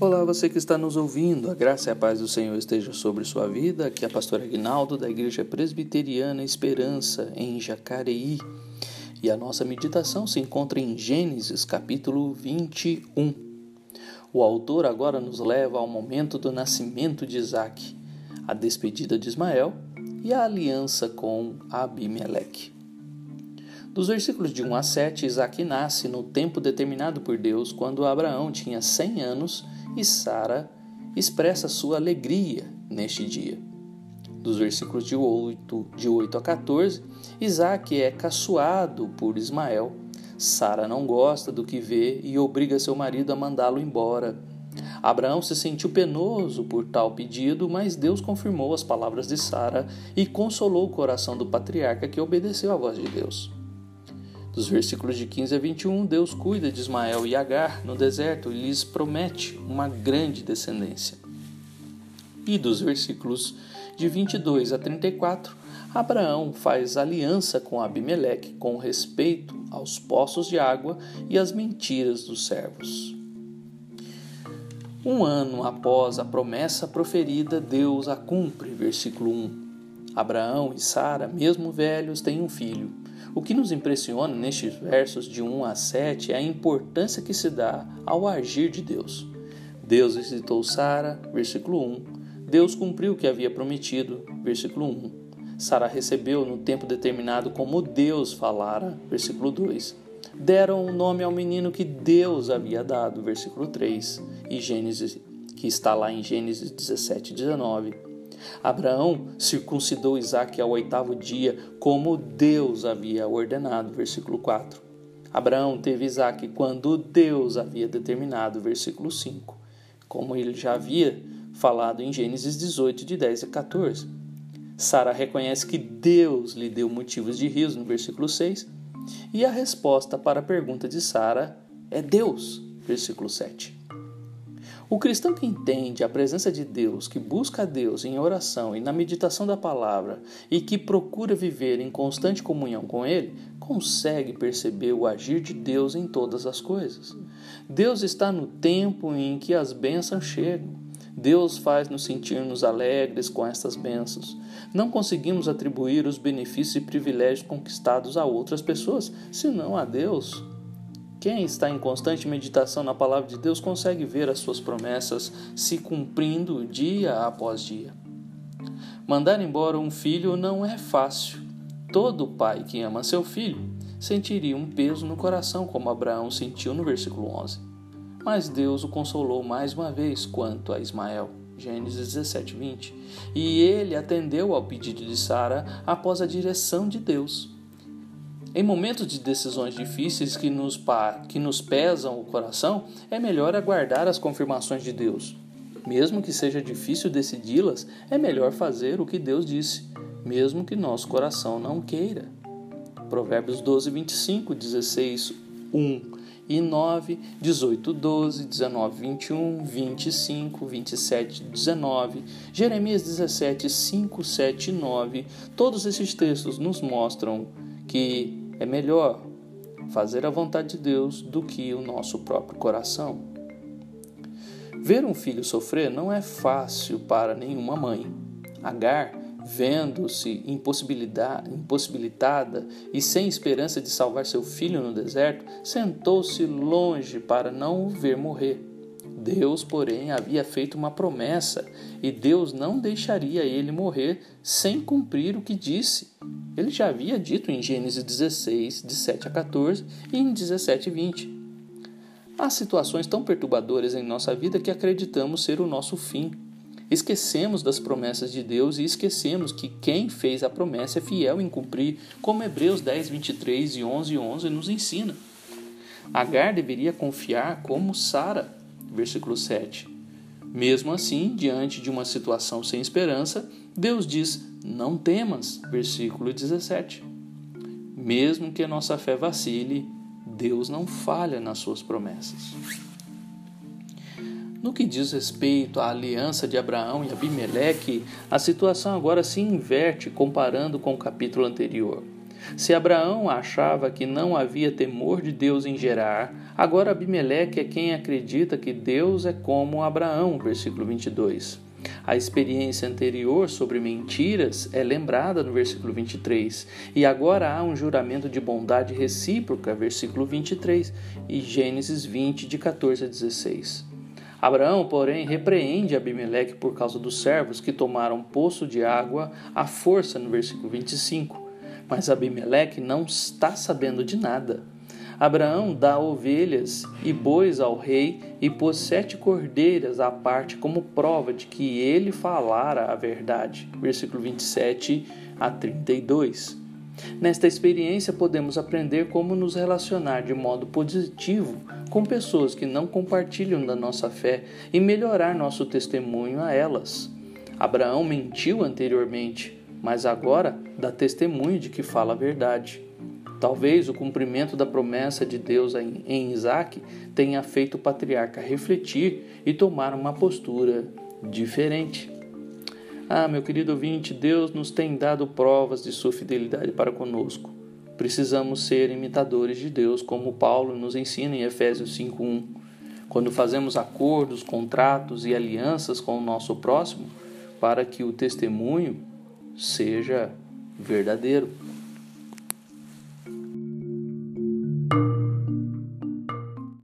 Olá, você que está nos ouvindo, a graça e a paz do Senhor esteja sobre sua vida. Aqui é a pastora Aguinaldo da Igreja Presbiteriana Esperança, em Jacareí. E a nossa meditação se encontra em Gênesis, capítulo 21. O autor agora nos leva ao momento do nascimento de Isaac, a despedida de Ismael e a aliança com Abimeleque. Dos versículos de 1 a 7, Isaac nasce no tempo determinado por Deus, quando Abraão tinha 100 anos e Sara expressa sua alegria neste dia. Dos versículos de 8, de 8 a 14, Isaac é caçoado por Ismael. Sara não gosta do que vê e obriga seu marido a mandá-lo embora. Abraão se sentiu penoso por tal pedido, mas Deus confirmou as palavras de Sara e consolou o coração do patriarca que obedeceu à voz de Deus. Dos versículos de 15 a 21, Deus cuida de Ismael e Agar no deserto e lhes promete uma grande descendência. E dos versículos de 22 a 34, Abraão faz aliança com Abimeleque com respeito aos poços de água e às mentiras dos servos. Um ano após a promessa proferida, Deus a cumpre. Versículo 1. Abraão e Sara, mesmo velhos, têm um filho. O que nos impressiona nestes versos de 1 a 7 é a importância que se dá ao agir de Deus. Deus visitou Sara, versículo 1. Deus cumpriu o que havia prometido, versículo 1. Sara recebeu no tempo determinado como Deus falara, versículo 2. Deram o um nome ao menino que Deus havia dado, versículo 3, e Gênesis, que está lá em Gênesis 17, 19. Abraão circuncidou Isaac ao oitavo dia, como Deus havia ordenado. Versículo 4. Abraão teve Isaac quando Deus havia determinado. Versículo 5. Como ele já havia falado em Gênesis 18, de 10 a 14. Sara reconhece que Deus lhe deu motivos de riso no versículo 6. E a resposta para a pergunta de Sara é Deus. Versículo 7. O cristão que entende a presença de Deus, que busca a Deus em oração e na meditação da palavra e que procura viver em constante comunhão com Ele, consegue perceber o agir de Deus em todas as coisas. Deus está no tempo em que as bênçãos chegam. Deus faz nos sentirmos alegres com estas bênçãos. Não conseguimos atribuir os benefícios e privilégios conquistados a outras pessoas, senão a Deus. Quem está em constante meditação na palavra de Deus consegue ver as suas promessas se cumprindo dia após dia. Mandar embora um filho não é fácil. Todo pai que ama seu filho sentiria um peso no coração, como Abraão sentiu no versículo 11. Mas Deus o consolou mais uma vez quanto a Ismael. Gênesis 17, 20. E ele atendeu ao pedido de Sara após a direção de Deus. Em momentos de decisões difíceis que nos, que nos pesam o coração, é melhor aguardar as confirmações de Deus. Mesmo que seja difícil decidi-las, é melhor fazer o que Deus disse, mesmo que nosso coração não queira. Provérbios 12, 25, 16, 1 e 9, 18, 12, 19, 21, 25, 27, 19, Jeremias 17, 5, 7 e 9. Todos esses textos nos mostram que é melhor fazer a vontade de Deus do que o nosso próprio coração. Ver um filho sofrer não é fácil para nenhuma mãe. Agar, vendo-se impossibilitada e sem esperança de salvar seu filho no deserto, sentou-se longe para não o ver morrer. Deus, porém, havia feito uma promessa e Deus não deixaria ele morrer sem cumprir o que disse. Ele já havia dito em Gênesis 16, de 7 a 14 e em 17 e 20. Há situações tão perturbadoras em nossa vida que acreditamos ser o nosso fim. Esquecemos das promessas de Deus e esquecemos que quem fez a promessa é fiel em cumprir, como Hebreus 10, 23 e 11 e 11 nos ensina. Agar deveria confiar como Sara versículo 7. Mesmo assim, diante de uma situação sem esperança, Deus diz: Não temas, versículo 17. Mesmo que a nossa fé vacile, Deus não falha nas suas promessas. No que diz respeito à aliança de Abraão e Abimeleque, a situação agora se inverte comparando com o capítulo anterior. Se Abraão achava que não havia temor de Deus em Gerar, agora Abimeleque é quem acredita que Deus é como Abraão, versículo 22. A experiência anterior sobre mentiras é lembrada no versículo 23, e agora há um juramento de bondade recíproca, versículo 23, e Gênesis 20, de 14 a 16. Abraão, porém, repreende Abimeleque por causa dos servos que tomaram poço de água à força, no versículo 25. Mas Abimeleque não está sabendo de nada. Abraão dá ovelhas e bois ao rei e pôs sete cordeiras à parte como prova de que ele falara a verdade. Versículo 27 a 32. Nesta experiência, podemos aprender como nos relacionar de modo positivo com pessoas que não compartilham da nossa fé e melhorar nosso testemunho a elas. Abraão mentiu anteriormente, mas agora dá testemunho de que fala a verdade. Talvez o cumprimento da promessa de Deus em Isaac tenha feito o patriarca refletir e tomar uma postura diferente. Ah, meu querido ouvinte, Deus nos tem dado provas de sua fidelidade para conosco. Precisamos ser imitadores de Deus, como Paulo nos ensina em Efésios 5:1. Quando fazemos acordos, contratos e alianças com o nosso próximo, para que o testemunho seja verdadeiro.